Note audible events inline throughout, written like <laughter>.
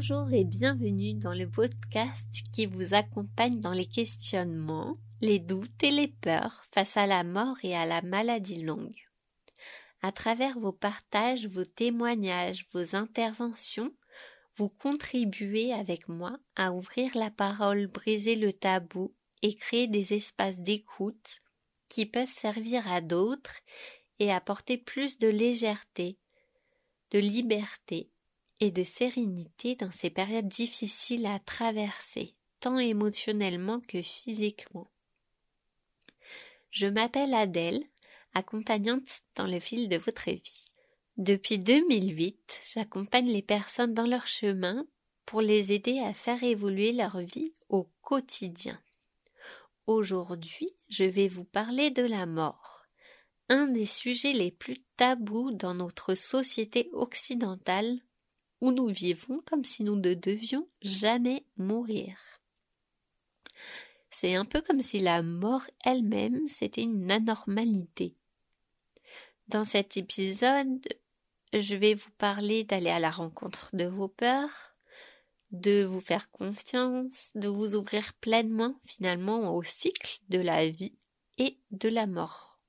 Bonjour et bienvenue dans le podcast qui vous accompagne dans les questionnements, les doutes et les peurs face à la mort et à la maladie longue. À travers vos partages, vos témoignages, vos interventions, vous contribuez avec moi à ouvrir la parole, briser le tabou et créer des espaces d'écoute qui peuvent servir à d'autres et apporter plus de légèreté, de liberté et de sérénité dans ces périodes difficiles à traverser, tant émotionnellement que physiquement. Je m'appelle Adèle, accompagnante dans le fil de votre vie. Depuis 2008, j'accompagne les personnes dans leur chemin pour les aider à faire évoluer leur vie au quotidien. Aujourd'hui, je vais vous parler de la mort, un des sujets les plus tabous dans notre société occidentale où nous vivons comme si nous ne devions jamais mourir. C'est un peu comme si la mort elle-même c'était une anormalité. Dans cet épisode, je vais vous parler d'aller à la rencontre de vos peurs, de vous faire confiance, de vous ouvrir pleinement finalement au cycle de la vie et de la mort.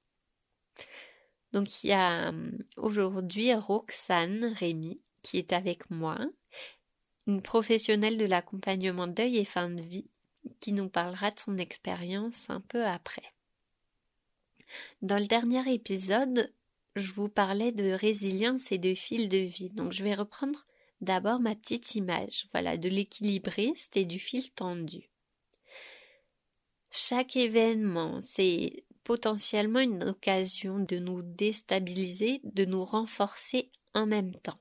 Donc il y a hum, aujourd'hui Roxane Rémy qui est avec moi, une professionnelle de l'accompagnement deuil et fin de vie, qui nous parlera de son expérience un peu après. Dans le dernier épisode, je vous parlais de résilience et de fil de vie. Donc je vais reprendre d'abord ma petite image, voilà, de l'équilibriste et du fil tendu. Chaque événement, c'est potentiellement une occasion de nous déstabiliser, de nous renforcer en même temps.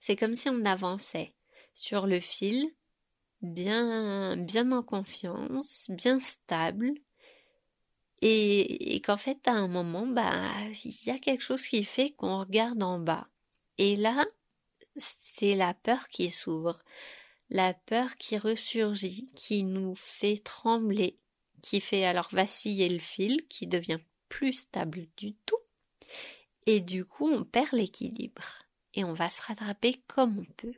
C'est comme si on avançait sur le fil, bien, bien en confiance, bien stable, et, qu'en fait, à un moment, bah, il y a quelque chose qui fait qu'on regarde en bas. Et là, c'est la peur qui s'ouvre, la peur qui ressurgit, qui nous fait trembler, qui fait alors vaciller le fil, qui devient plus stable du tout, et du coup, on perd l'équilibre et on va se rattraper comme on peut.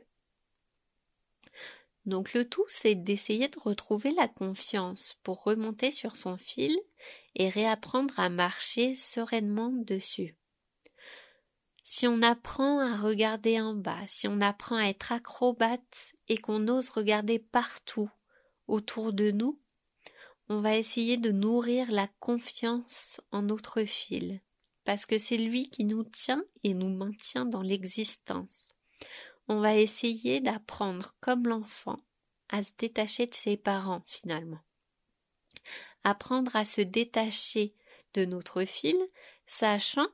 Donc le tout, c'est d'essayer de retrouver la confiance pour remonter sur son fil et réapprendre à marcher sereinement dessus. Si on apprend à regarder en bas, si on apprend à être acrobate et qu'on ose regarder partout autour de nous, on va essayer de nourrir la confiance en notre fil parce que c'est lui qui nous tient et nous maintient dans l'existence. On va essayer d'apprendre comme l'enfant à se détacher de ses parents finalement. Apprendre à se détacher de notre fil, sachant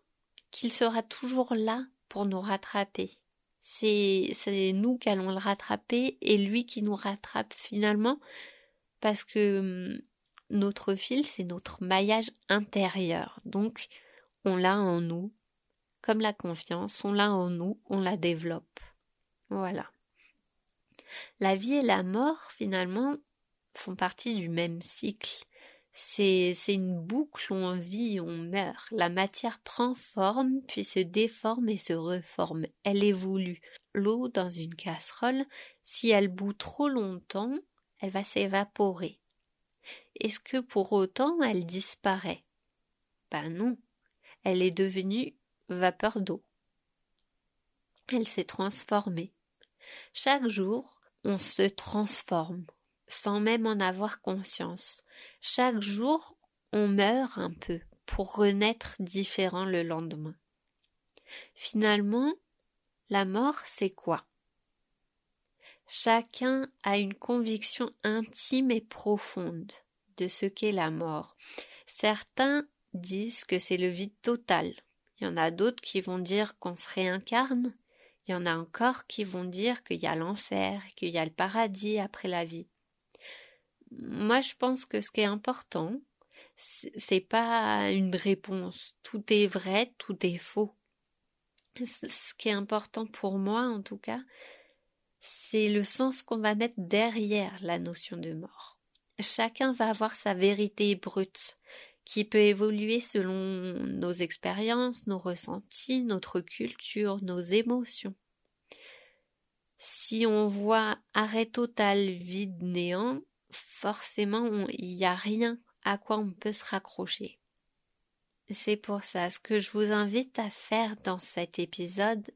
qu'il sera toujours là pour nous rattraper. C'est, nous qui allons le rattraper et lui qui nous rattrape finalement parce que hum, notre fil, c'est notre maillage intérieur. Donc, on l'a en nous, comme la confiance, on l'a en nous, on la développe. Voilà. La vie et la mort, finalement, font partie du même cycle. C'est, une boucle où on vit, on meurt. La matière prend forme, puis se déforme et se reforme. Elle évolue. L'eau dans une casserole, si elle bout trop longtemps, elle va s'évaporer. Est-ce que pour autant elle disparaît? Ben non elle est devenue vapeur d'eau. Elle s'est transformée. Chaque jour, on se transforme, sans même en avoir conscience. Chaque jour, on meurt un peu pour renaître différent le lendemain. Finalement, la mort, c'est quoi? Chacun a une conviction intime et profonde de ce qu'est la mort. Certains disent que c'est le vide total. Il y en a d'autres qui vont dire qu'on se réincarne. Il y en a encore qui vont dire qu'il y a l'enfer, qu'il y a le paradis après la vie. Moi, je pense que ce qui est important, c'est pas une réponse. Tout est vrai, tout est faux. Ce qui est important pour moi, en tout cas, c'est le sens qu'on va mettre derrière la notion de mort. Chacun va avoir sa vérité brute qui peut évoluer selon nos expériences, nos ressentis, notre culture, nos émotions. Si on voit arrêt total, vide, néant, forcément il n'y a rien à quoi on peut se raccrocher. C'est pour ça ce que je vous invite à faire dans cet épisode,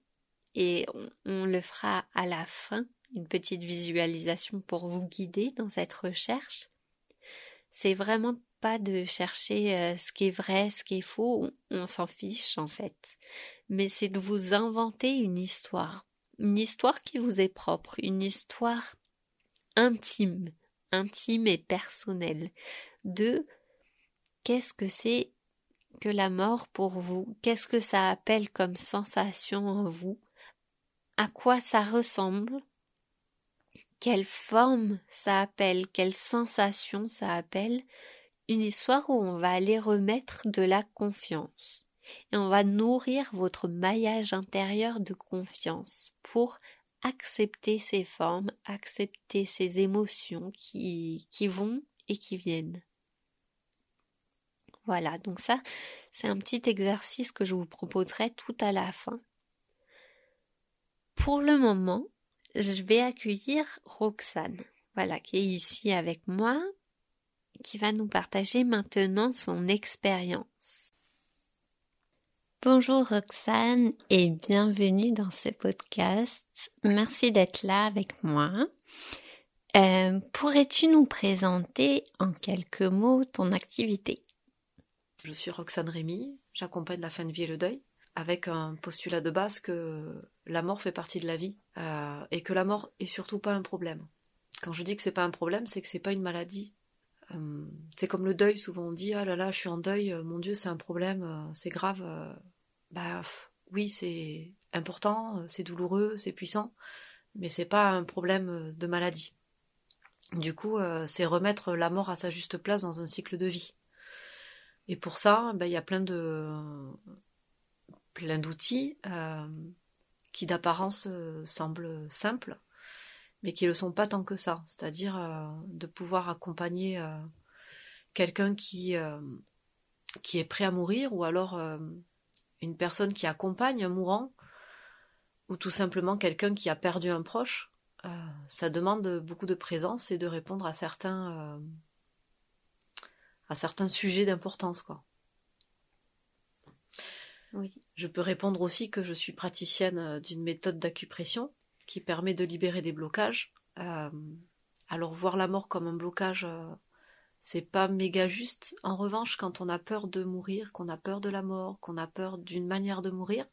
et on, le fera à la fin, une petite visualisation pour vous guider dans cette recherche. C'est vraiment pas de chercher euh, ce qui est vrai, ce qui est faux, on s'en fiche en fait. Mais c'est de vous inventer une histoire. Une histoire qui vous est propre, une histoire intime, intime et personnelle. De qu'est-ce que c'est que la mort pour vous? Qu'est-ce que ça appelle comme sensation en vous? À quoi ça ressemble? Quelle forme ça appelle? Quelle sensation ça appelle? Une histoire où on va aller remettre de la confiance. Et on va nourrir votre maillage intérieur de confiance pour accepter ces formes, accepter ces émotions qui, qui vont et qui viennent. Voilà, donc ça, c'est un petit exercice que je vous proposerai tout à la fin. Pour le moment, je vais accueillir Roxane, voilà, qui est ici avec moi, qui va nous partager maintenant son expérience. Bonjour Roxane et bienvenue dans ce podcast. Merci d'être là avec moi. Euh, pourrais-tu nous présenter en quelques mots ton activité? Je suis Roxane Rémy, j'accompagne la fin de vie et le deuil, avec un postulat de base que la mort fait partie de la vie, euh, et que la mort est surtout pas un problème. Quand je dis que c'est pas un problème, c'est que c'est pas une maladie. Euh, c'est comme le deuil, souvent on dit ah là là, je suis en deuil, euh, mon Dieu, c'est un problème, c'est grave. bah oui, c'est important, c'est douloureux, c'est puissant, mais c'est pas un problème de maladie. Du coup, c'est remettre la mort à sa juste place dans un cycle de vie. Et pour ça, ben, il y a plein de plein d'outils euh, qui d'apparence euh, semblent simples, mais qui ne le sont pas tant que ça. C'est-à-dire euh, de pouvoir accompagner quelqu'un qui, qui est prêt à mourir, ou alors une personne qui accompagne un mourant, ou tout simplement quelqu'un qui a perdu un proche. ça demande beaucoup de présence et de répondre à certains à certains sujets d'importance, quoi. Oui. Je peux répondre aussi que je suis praticienne euh, d'une méthode d'acupression qui permet de libérer des blocages. Euh, alors voir la mort comme un blocage, euh, c'est pas méga juste. En revanche, quand on a peur de mourir, qu'on a peur de la mort, qu'on a peur d'une manière de mourir,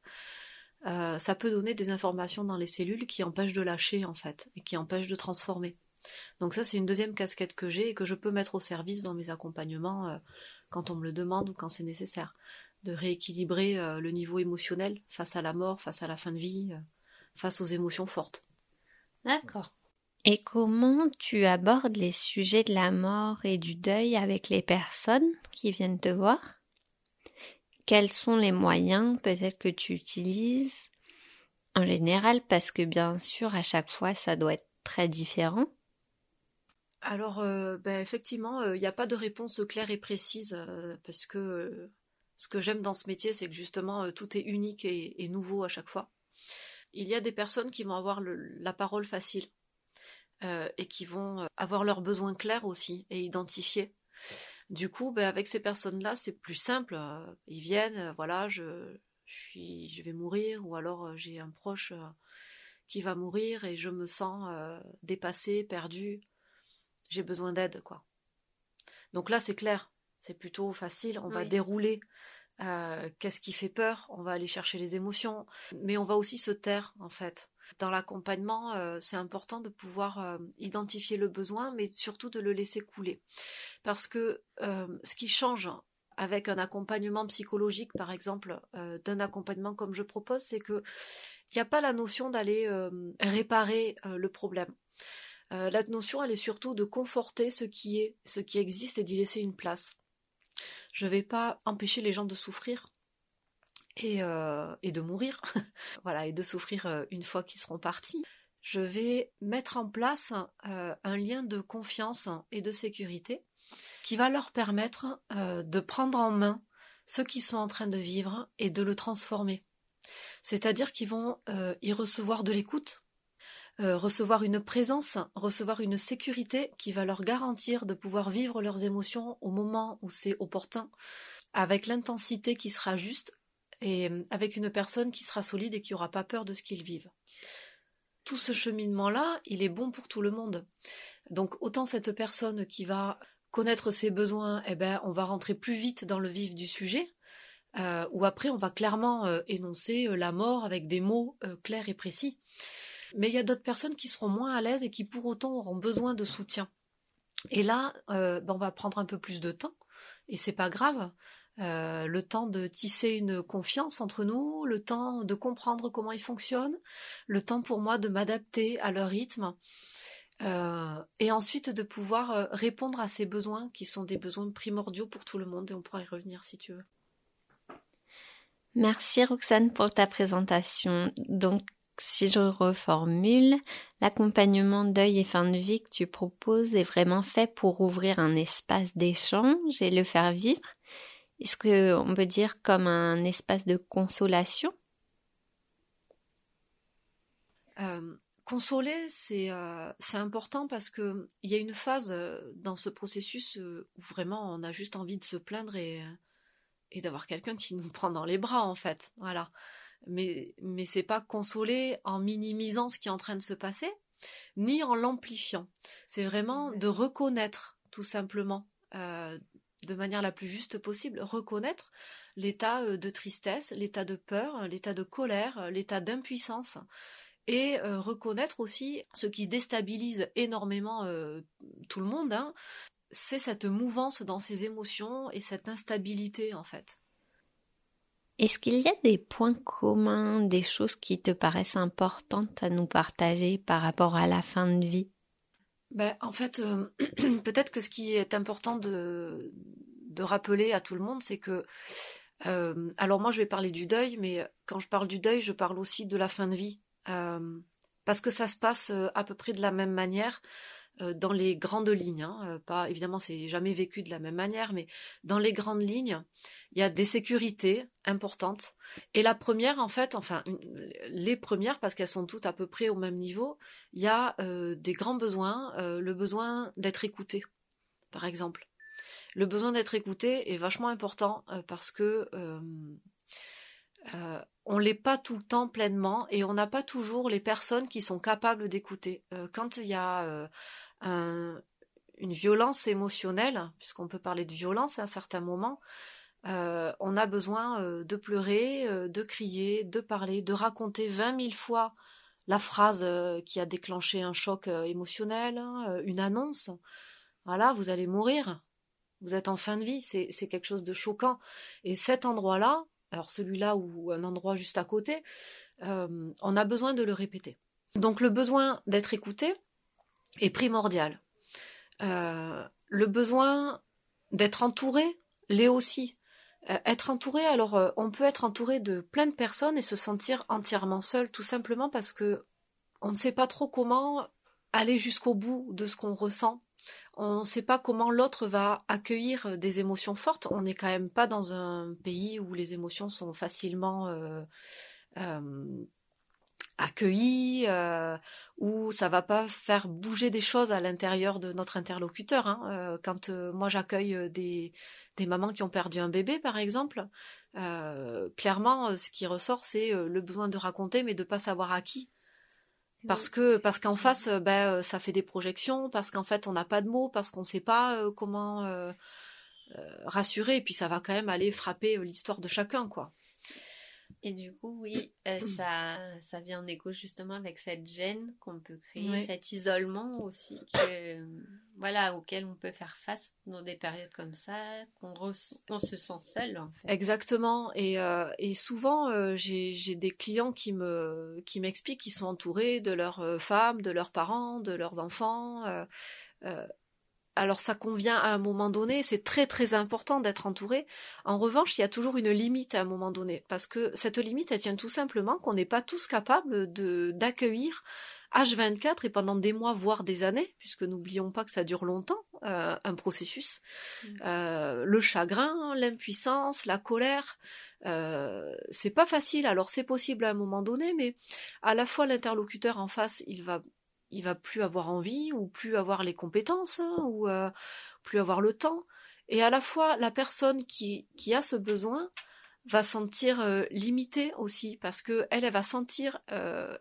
ça peut donner des informations dans les cellules qui empêchent de lâcher en fait et qui empêchent de transformer. Donc ça, c'est une deuxième casquette que j'ai et que je peux mettre au service dans mes accompagnements euh, quand on me le demande ou quand c'est nécessaire, de rééquilibrer euh, le niveau émotionnel face à la mort, face à la fin de vie, euh, face aux émotions fortes. D'accord. Et comment tu abordes les sujets de la mort et du deuil avec les personnes qui viennent te voir? Quels sont les moyens peut-être que tu utilises? En général parce que bien sûr à chaque fois ça doit être très différent alors, euh, ben, effectivement, il euh, n'y a pas de réponse claire et précise euh, parce que ce que j'aime dans ce métier, c'est que justement tout est unique et, nouveau à chaque fois. Il y a des personnes qui vont avoir la parole facile et qui vont avoir leurs besoins clairs aussi et identifiés. Du coup, ben, avec ces personnes-là, c'est plus simple. Ils viennent, voilà, je, suis, je vais mourir, ou alors j'ai un proche qui va mourir et je me sens dépassé, perdu j'ai besoin d'aide, quoi. Donc là, c'est clair, c'est plutôt facile, on va dérouler euh, qu'est-ce qui fait peur, on va aller chercher les émotions, mais on va aussi se taire, en fait. Dans l'accompagnement, euh, c'est important de pouvoir euh, identifier le besoin, mais surtout de le laisser couler. Parce que ce qui change avec un accompagnement psychologique, par exemple, d'un accompagnement comme je propose, c'est que il n'y a pas la notion d'aller réparer le problème. La notion, elle est surtout de conforter ce qui est, ce qui existe et d'y laisser une place. Je ne vais pas empêcher les gens de souffrir et, euh, de mourir, <laughs> voilà, et de souffrir euh, une fois qu'ils seront partis. Je vais mettre en place un lien de confiance et de sécurité qui va leur permettre de prendre en main ce qu'ils sont en train de vivre et de le transformer. C'est-à-dire qu'ils vont y recevoir de l'écoute, recevoir une présence, recevoir une sécurité qui va leur garantir de pouvoir vivre leurs émotions au moment où c'est opportun, avec l'intensité qui sera juste et avec une personne qui sera solide et qui n'aura pas peur de ce qu'ils vivent. Tout ce cheminement-là, il est bon pour tout le monde. Donc autant cette personne qui va connaître ses besoins, eh ben, on va rentrer plus vite dans le vif du sujet, euh, ou après on va clairement euh, énoncer euh, la mort avec des mots clairs et précis. Mais il y a d'autres personnes qui seront moins à l'aise et qui pour autant auront besoin de soutien. Et là, ben, on va prendre un peu plus de temps, et c'est pas grave. le temps de tisser une confiance entre nous, le temps de comprendre comment ils fonctionnent, le temps pour moi de m'adapter à leur rythme, euh, et ensuite de pouvoir euh, répondre à ces besoins qui sont des besoins primordiaux pour tout le monde et on pourra y revenir si tu veux. Merci Roxane pour ta présentation. Donc si je reformule, l'accompagnement deuil et fin de vie que tu proposes est vraiment fait pour ouvrir un espace d'échange et le faire vivre. Est-ce qu'on peut dire comme un espace de consolation? Euh, Consoler, euh, c'est important parce que il y a une phase euh, dans ce processus où vraiment on a juste envie de se plaindre et, et d'avoir quelqu'un qui nous prend dans les bras en fait. Voilà. Mais mais c'est pas consoler en minimisant ce qui est en train de se passer, ni en l'amplifiant. C'est vraiment de reconnaître tout simplement de manière la plus juste possible, reconnaître l'état de tristesse, l'état de peur, l'état de colère, l'état d'impuissance et euh, reconnaître aussi ce qui déstabilise énormément euh, tout le monde, hein, c'est cette mouvance dans ses émotions et cette instabilité en fait. Est-ce qu'il y a des points communs, des choses qui te paraissent importantes à nous partager par rapport à la fin de vie? Ben, En fait, euh, <clears throat> peut-être que ce qui est important de, de rappeler à tout le monde, c'est que alors moi je vais parler du deuil, mais quand je parle du deuil, je parle aussi de la fin de vie. Euh, parce que ça se passe euh, à peu près de la même manière euh, dans les grandes lignes. Hein, pas évidemment, c'est jamais vécu de la même manière, mais dans les grandes lignes, il y a des sécurités importantes. Et la première, en fait, enfin les premières, parce qu'elles sont toutes à peu près au même niveau, il y a des grands besoins, le besoin d'être écouté, par exemple. Le besoin d'être écouté est vachement important parce que euh, on l'est pas tout le temps pleinement et on n'a pas toujours les personnes qui sont capables d'écouter. Euh, quand il y a euh, une violence émotionnelle, puisqu'on peut parler de violence à un certain moment, on a besoin de pleurer, de crier, de parler, de raconter vingt mille fois la phrase qui a déclenché un choc émotionnel, hein, une annonce. Voilà, vous allez mourir. Vous êtes en fin de vie, c'est quelque chose de choquant. Et cet endroit-là, alors celui-là ou un endroit juste à côté, euh, on a besoin de le répéter. Donc le besoin d'être écouté est primordial. Euh, le besoin d'être entouré l'est aussi. Euh, être entouré, alors on peut être entouré de plein de personnes et se sentir entièrement seul, tout simplement parce que on ne sait pas trop comment aller jusqu'au bout de ce qu'on ressent on ne sait pas comment l'autre va accueillir des émotions fortes. On n'est quand même pas dans un pays où les émotions sont facilement euh, euh, accueillies, euh, où ça va pas faire bouger des choses à l'intérieur de notre interlocuteur. Hein. quand moi j'accueille des, des mamans qui ont perdu un bébé, par exemple, clairement, ce qui ressort, c'est le besoin de raconter, mais de pas savoir à qui parce que parce qu'en face euh, ben ça fait des projections parce qu'en fait on n'a pas de mots parce qu'on sait pas euh, comment euh, rassurer et puis ça va quand même aller frapper l'histoire de chacun quoi et du coup, oui, euh, <coughs> ça, ça vient en écho justement avec cette gêne qu'on peut créer, cet isolement aussi, que, voilà, auquel on peut faire face dans des périodes comme ça, qu'on se sent seul. En fait. Exactement. Et, euh, et souvent, euh, j'ai des clients qui me qui m'expliquent qu'ils sont entourés de leurs femmes, de leurs parents, de leurs enfants alors ça convient à un moment donné, c'est très très important d'être entouré. En revanche, il y a toujours une limite à un moment donné, parce que cette limite, elle tient tout simplement qu'on n'est pas tous capables de d'accueillir H24 et pendant des mois, voire des années, puisque n'oublions pas que ça dure longtemps, euh, un processus, mmh. euh, le chagrin, l'impuissance, la colère. Euh, c'est pas facile. Alors c'est possible à un moment donné, mais à la fois l'interlocuteur en face, il va, il va plus avoir envie ou plus avoir les compétences hein, ou euh, plus avoir le temps. Et à la fois la personne qui, qui a ce besoin va sentir euh, limitée aussi parce que elle, elle va sentir euh,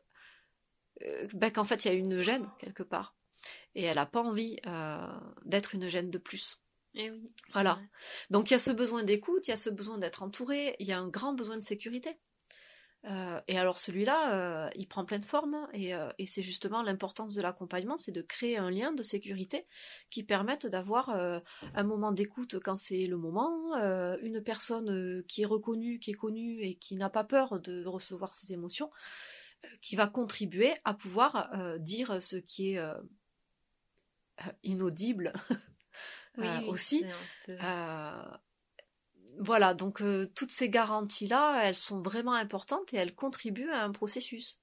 ben, qu'en fait il y a une gêne quelque part et elle n'a pas envie d'être une gêne de plus. Eh oui, voilà. Donc il y a ce besoin d'écoute, il y a ce besoin d'être entouré, il y a un grand besoin de sécurité. Euh, et alors celui-là, euh, il prend pleine forme hein, et, euh, et c'est justement l'importance de l'accompagnement, c'est de créer un lien de sécurité qui permette d'avoir un moment d'écoute quand c'est le moment, une personne qui est reconnue, qui est connue et qui n'a pas peur de recevoir ses émotions, qui va contribuer à pouvoir dire ce qui est inaudible <laughs> oui, aussi. c'est un peu- Euh, voilà, donc euh, toutes ces garanties-là, elles sont vraiment importantes et elles contribuent à un processus,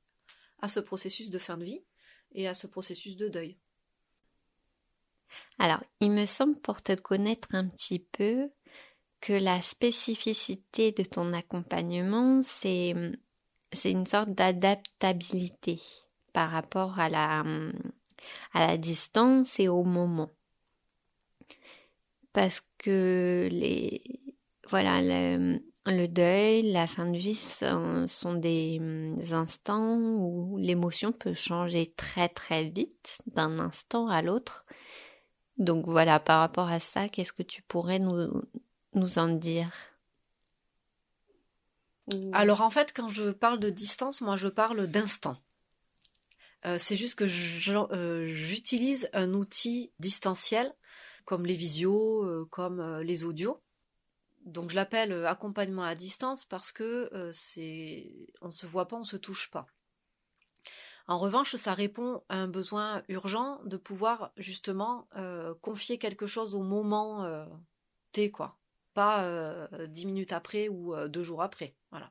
à ce processus de fin de vie et à ce processus de deuil. Alors, il me semble pour te connaître un petit peu que la spécificité de ton accompagnement, c'est une sorte d'adaptabilité par rapport à la à la distance et au moment. Parce que les voilà le, le deuil, la fin de vie sont, sont des hum, instants où l'émotion peut changer très très vite d'un instant à l'autre. Donc voilà, par rapport à ça, qu'est-ce que tu pourrais nous, nous en dire? Alors en fait, quand je parle de distance, moi je parle d'instant. Euh, c'est juste que euh, j'utilise un outil distanciel comme les visios, euh, comme euh, les audios. Donc je l'appelle euh, accompagnement à distance parce que euh, c'est on se voit pas, on se touche pas. En revanche, ça répond à un besoin urgent de pouvoir justement euh, confier quelque chose au moment euh, T, quoi. Pas dix minutes après ou deux jours après. Voilà.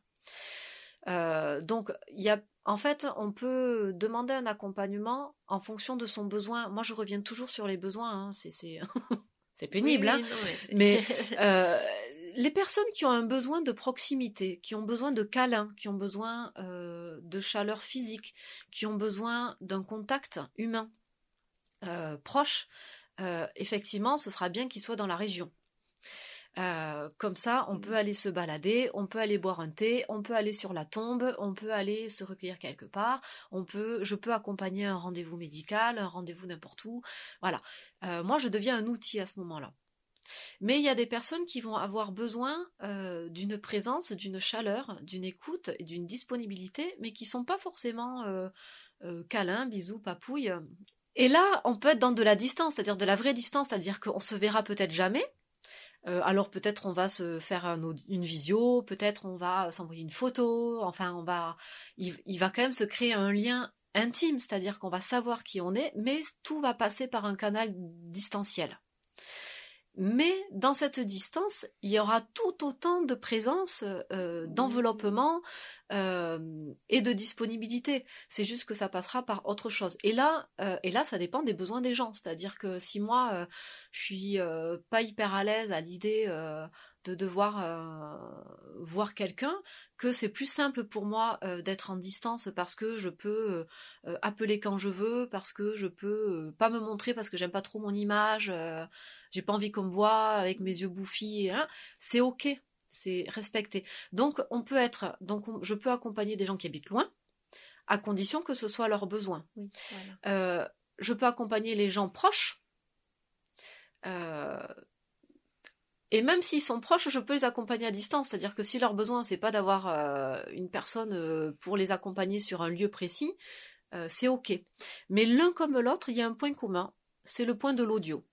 Donc, il y a, en fait, on peut demander un accompagnement en fonction de son besoin. Moi, je reviens toujours sur les besoins. hein. C'est, <laughs> pénible, Oui, hein. non, Mais <laughs> euh, les personnes qui ont un besoin de proximité, qui ont besoin de câlin, qui ont besoin euh, de chaleur physique, qui ont besoin d'un contact humain euh, proche, euh, effectivement, ce sera bien qu'ils soient dans la région. Comme ça, on peut aller se balader, on peut aller boire un thé, on peut aller sur la tombe, on peut aller se recueillir quelque part, on peut, je peux accompagner un rendez-vous médical, un rendez-vous n'importe où. Voilà. Moi, je deviens un outil à ce moment-là. Mais il y a des personnes qui vont avoir besoin euh, d'une présence, d'une chaleur, d'une écoute et d'une disponibilité, mais qui sont pas forcément euh, euh, câlins, bisous, papouilles. Et là, on peut être dans de la distance, c'est-à-dire de la vraie distance, c'est-à-dire qu'on se verra peut-être jamais. Alors peut-être on va se faire une visio, peut-être on va s'envoyer une photo, enfin on va, il va quand même se créer un lien intime, c'est-à-dire qu'on va savoir qui on est, mais tout va passer par un canal distanciel. Mais dans cette distance, il y aura tout autant de présence, euh, d'enveloppement euh, et de disponibilité. C'est juste que ça passera par autre chose. Et là, euh, et là, ça dépend des besoins des gens. C'est-à-dire que si moi, je suis pas hyper à l'aise à l'idée de devoir euh, voir quelqu'un, que c'est plus simple pour moi euh, d'être en distance parce que je peux euh, appeler quand je veux, parce que je peux pas me montrer parce que j'aime pas trop mon image, j'ai pas envie qu'on me voit avec mes yeux bouffis, et, hein, c'est ok, c'est respecté. Donc on peut être, donc on- je peux accompagner des gens qui habitent loin, à condition que ce soit leurs besoins. Oui, voilà. Je peux accompagner les gens proches. euh, et même s'ils sont proches, je peux les accompagner à distance. C'est-à-dire que si leur besoin, c'est pas d'avoir euh, une personne euh, pour les accompagner sur un lieu précis, euh, c'est ok. Mais l'un comme l'autre, il y a un point commun, c'est le point de l'audio.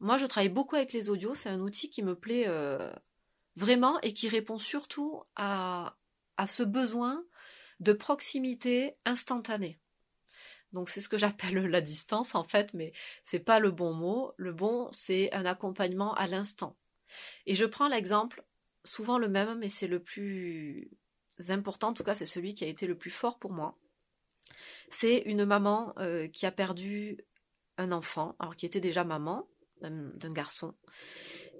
Moi, je travaille beaucoup avec les audios. C'est un outil qui me plaît vraiment et qui répond surtout à, à ce besoin de proximité instantanée. Donc c'est ce que j'appelle <laughs> la distance en fait, mais c'est pas le bon mot. Le bon, c'est un accompagnement à l'instant. Et je prends l'exemple, souvent le même, mais c'est le plus important, en tout cas c'est celui qui a été le plus fort pour moi. C'est une maman euh, qui a perdu un enfant, alors qui était déjà maman d'un garçon,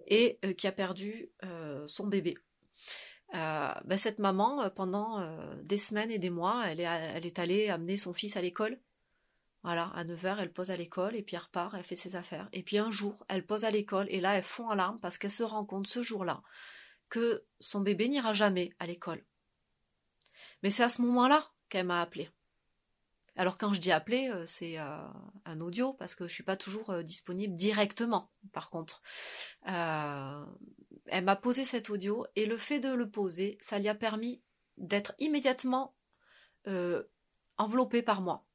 et qui a perdu son bébé. Ben, cette maman, pendant des semaines et des mois, elle est allée amener son fils à l'école. Voilà, à 9h, elle pose à l'école et puis elle repart, elle fait ses affaires. Et puis un jour, elle pose à l'école et là, elle fond en larmes parce qu'elle se rend compte ce jour-là que son bébé n'ira jamais à l'école. Mais c'est à ce moment-là qu'elle m'a appelé. Alors quand je dis appeler, euh, c'est euh, un audio parce que je suis pas toujours euh, disponible directement. Par contre, elle m'a posé cet audio et le fait de le poser, ça lui a permis d'être immédiatement enveloppée par moi.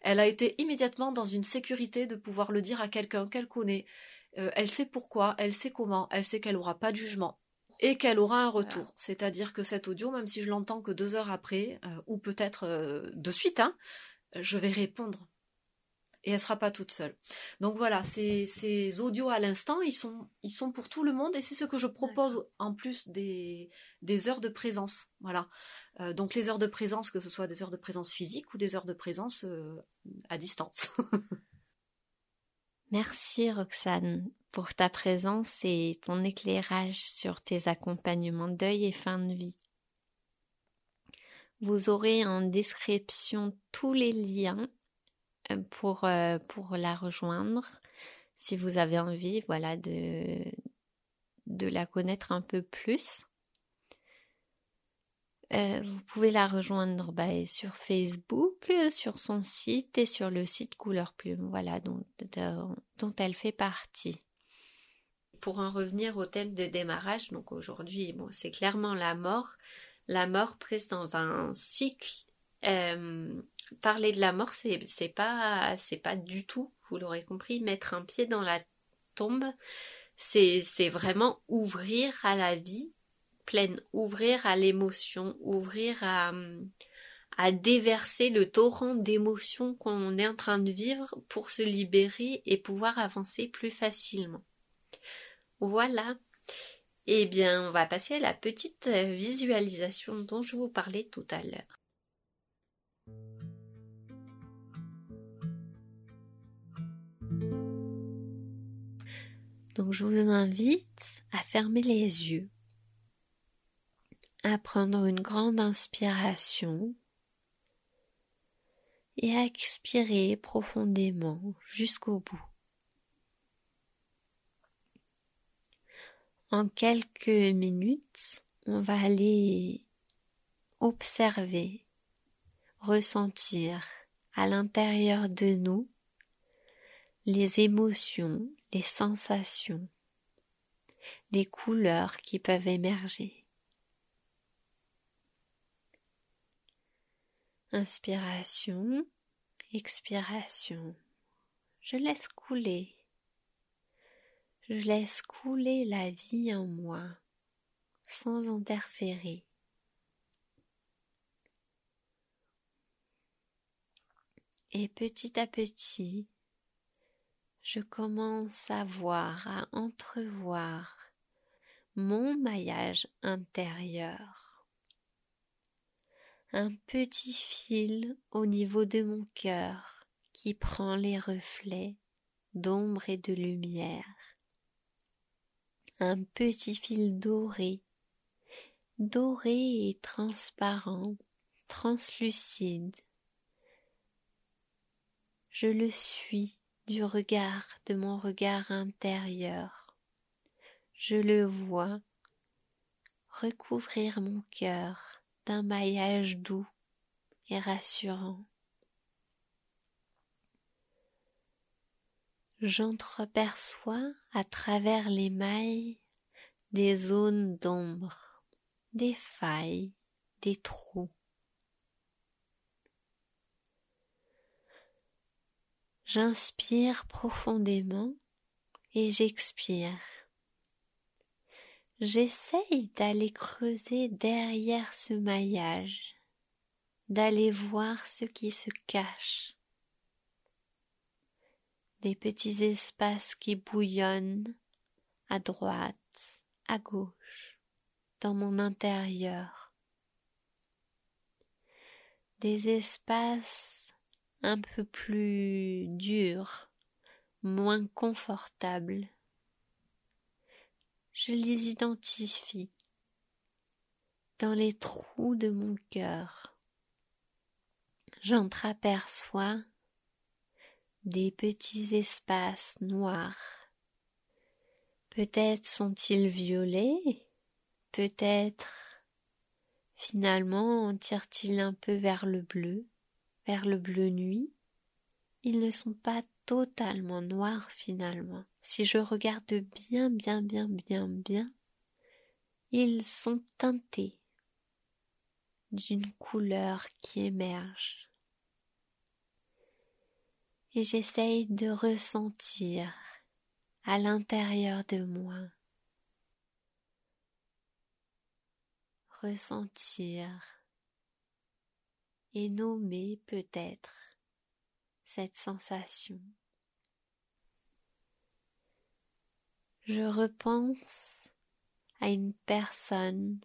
Elle a été immédiatement dans une sécurité de pouvoir le dire à quelqu'un qu'elle connaît. elle sait pourquoi, elle sait comment, elle sait qu'elle aura pas de jugement et qu'elle aura un retour. C'est-à-dire que cet audio, même si je l'entends que deux heures après, ou peut-être de suite, hein, je vais répondre. Et elle sera pas toute seule. Donc voilà, ces, ces audios à l'instant, ils sont, ils sont pour tout le monde et c'est ce que je propose en plus des, des heures de présence. Voilà. Euh, donc les heures de présence, que ce soit des heures de présence physique ou des heures de présence euh, à distance. <laughs> Merci Roxane pour ta présence et ton éclairage sur tes accompagnements deuil et fin de vie. Vous aurez en description tous les liens pour, euh, pour la rejoindre si vous avez envie voilà de, de la connaître un peu plus. Euh, vous pouvez la rejoindre bah, sur Facebook, sur son site et sur le site Couleur Plume, voilà, dont, dont elle fait partie. Pour en revenir au thème de démarrage, donc aujourd'hui, bon, c'est clairement la mort, la mort prise dans un cycle. Euh, parler de la mort, c'est, pas, c'est pas du tout, vous l'aurez compris, mettre un pied dans la tombe, c'est, c'est vraiment ouvrir à la vie pleine, ouvrir à l'émotion, ouvrir à, à déverser le torrent d'émotions qu'on est en train de vivre pour se libérer et pouvoir avancer plus facilement. Voilà. Eh bien, on va passer à la petite euh, visualisation dont je vous parlais tout à l'heure. Donc je vous invite à fermer les yeux, à prendre une grande inspiration et à expirer profondément jusqu'au bout. En quelques minutes, on va aller observer, ressentir à l'intérieur de nous les émotions, les sensations, les couleurs qui peuvent émerger. Inspiration, expiration. Je laisse couler je laisse couler la vie en moi sans interférer. Et petit à petit, je commence à voir, à entrevoir mon maillage intérieur. Un petit fil au niveau de mon cœur qui prend les reflets d'ombre et de lumière un petit fil doré, doré et transparent, translucide. Je le suis regard de mon regard intérieur. Je le vois recouvrir mon cœur d'un maillage doux et rassurant. j'entreperçois à travers les mailles des zones d'ombre, des failles, des trous. J'inspire profondément et j'expire. J'essaye d'aller creuser derrière ce maillage, d'aller voir ce qui se cache des petits espaces qui bouillonnent à droite, à gauche, dans mon intérieur. Des espaces un peu plus durs, moins confortables. je les identifie dans les trous de mon cœur. J'entreaperçois des petits espaces noirs. Peut-être sont-ils violets, peut-être finalement tirent-ils un peu vers le bleu, vers le bleu nuit. Ils ne sont pas totalement noirs finalement. Si je regarde bien, bien, bien, bien, bien, ils sont teintés d'une couleur qui émerge et j'essaye de ressentir à l'intérieur de moi, ressentir et nommer peut-être cette sensation. Je repense à une personne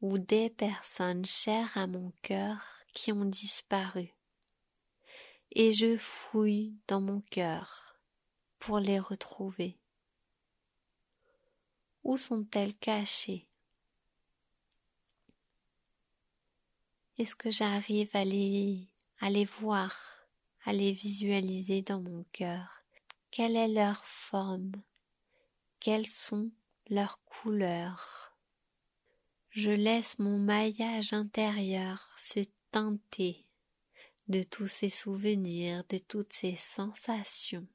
ou des personnes chères à mon cœur qui ont disparu et je fouille dans mon cœur pour les retrouver. Où sont-elles cachées? Est-ce que j'arrive à les, voir, à les visualiser dans mon cœur? Quelle est leur forme? Quelles sont leurs couleurs? Je laisse mon maillage intérieur se teinter de tous ces souvenirs, de toutes ces sensations.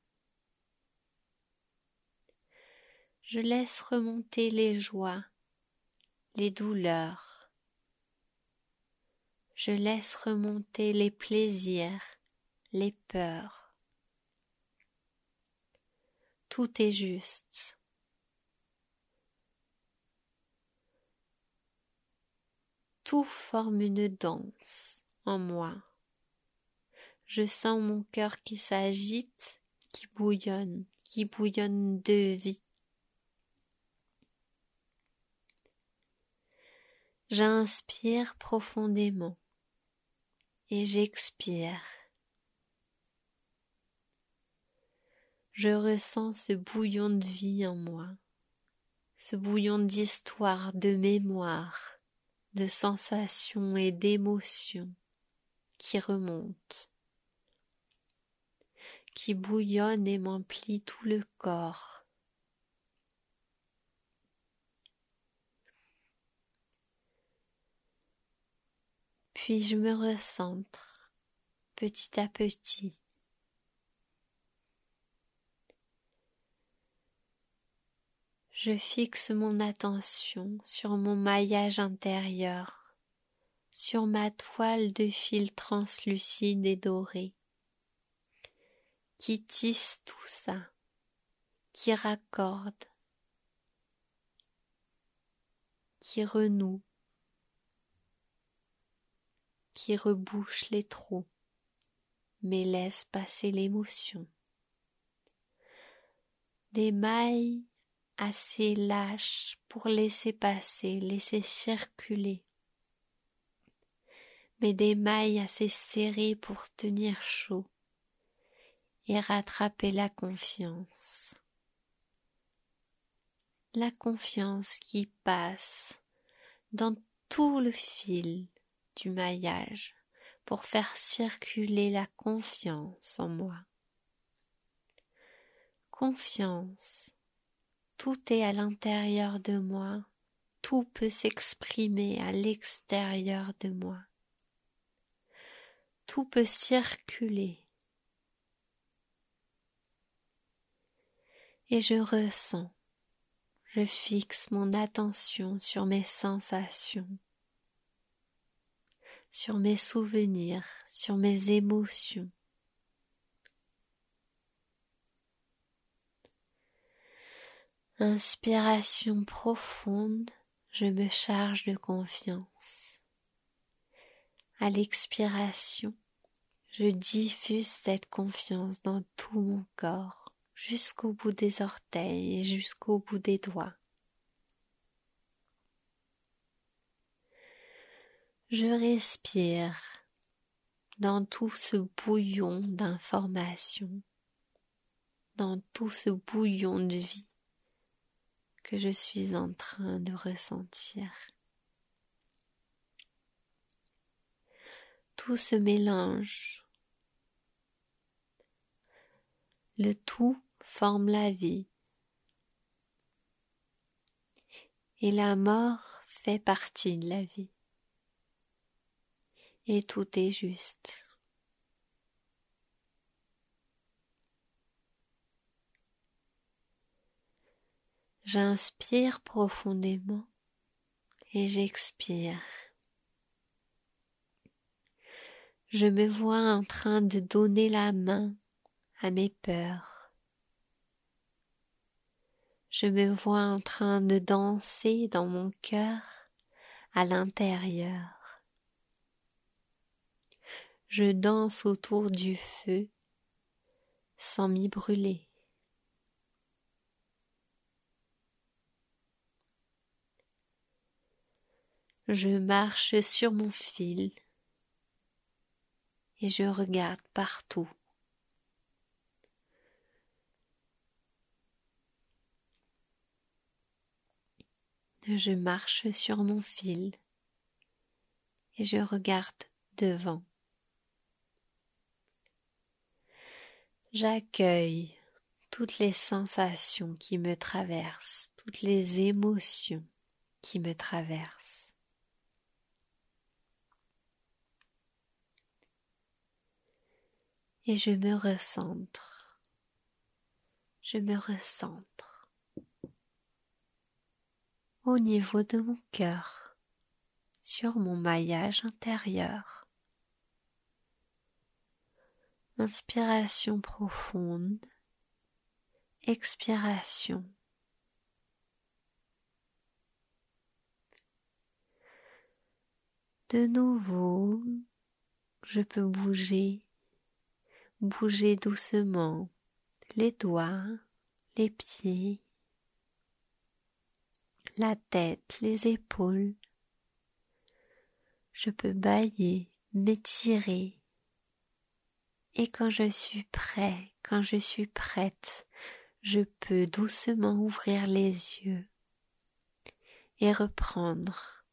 Je laisse remonter les joies, les douleurs. Je laisse remonter les plaisirs, les peurs. Tout est juste. Tout forme une danse en moi. Je sens mon cœur qui s'agite, qui bouillonne, qui bouillonne de vie. J'inspire profondément et j'expire. Je ressens ce bouillon de vie en moi, ce bouillon d'histoire, de mémoire, de sensations et d'émotions qui remontent qui bouillonne et m'emplit tout le corps. Puis je me recentre petit à petit? Je fixe mon attention sur mon maillage intérieur, sur ma toile de fil translucide et doré qui tisse tout ça, qui raccorde, qui renoue, qui rebouche les trous, mais laisse passer l'émotion. Des mailles assez lâches pour laisser passer, laisser circuler, mais des mailles assez serrées pour tenir chaud et rattraper la confiance. La confiance qui passe dans tout le fil du maillage pour faire circuler la confiance en moi. Confiance, tout est à l'intérieur de moi, tout peut s'exprimer à l'extérieur de moi. Tout peut circuler et je ressens, je fixe mon attention sur mes sensations, sur mes souvenirs, sur mes émotions. Inspiration profonde, je me charge de confiance. À l'expiration, je diffuse cette confiance dans tout mon corps jusqu'au bout des orteils et jusqu'au bout des doigts. Je respire dans tout ce bouillon d'informations, dans tout ce bouillon de vie que je suis en train de ressentir. Tout se mélange. Le tout forme la vie. Et la mort fait partie de la vie. Et tout est juste. J'inspire profondément et j'expire. Je me vois en train de donner la main à mes peurs. Je me vois en train de danser dans mon cœur à l'intérieur. Je danse autour du feu sans m'y brûler. Je marche sur mon fil et je regarde partout. Je marche sur mon fil et je regarde devant. J'accueille toutes les sensations qui me traversent, toutes les émotions qui me traversent. et je me recentre. Je me recentre au niveau de mon cœur, sur mon maillage intérieur. Inspiration profonde, expiration. De nouveau, je peux bouger Bougez doucement les doigts, les pieds, la tête, les épaules. Je peux bailler, m'étirer. Et quand je suis prêt, quand je suis prête, je peux doucement ouvrir les yeux et reprendre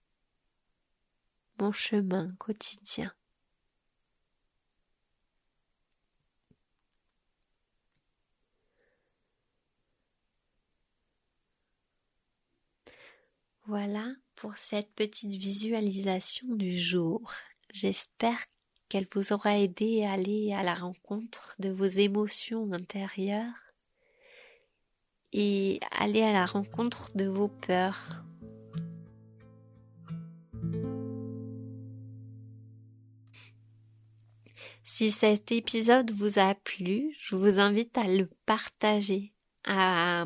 mon chemin quotidien. Voilà pour cette petite visualisation du jour. J'espère qu'elle vous aura aidé à aller à la rencontre de vos émotions intérieures et aller à la rencontre de vos peurs. Si cet épisode vous a plu, je vous invite à le partager, à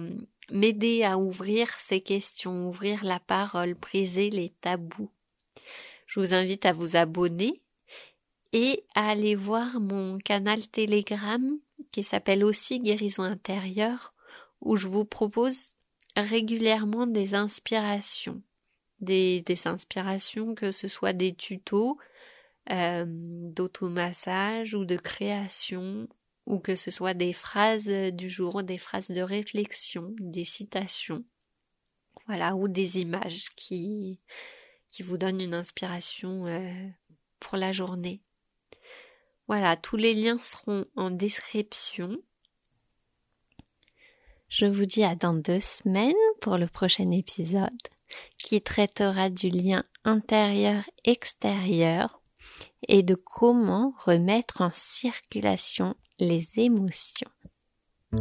m'aider à ouvrir ces questions, ouvrir la parole, briser les tabous. Je vous invite à vous abonner et à aller voir mon canal Telegram qui s'appelle aussi Guérison intérieure où je vous propose régulièrement des inspirations. Des, des inspirations que ce soit des tutos, euh, d'automassage ou de création ou que ce soit des phrases du jour, des phrases de réflexion, des citations, voilà, ou des images qui, qui vous donnent une inspiration euh, pour la journée. Voilà, tous les liens seront en description. Je vous dis à dans deux semaines pour le prochain épisode qui traitera du lien intérieur-extérieur et de comment remettre en circulation les émotions.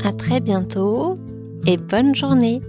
À très bientôt et bonne journée!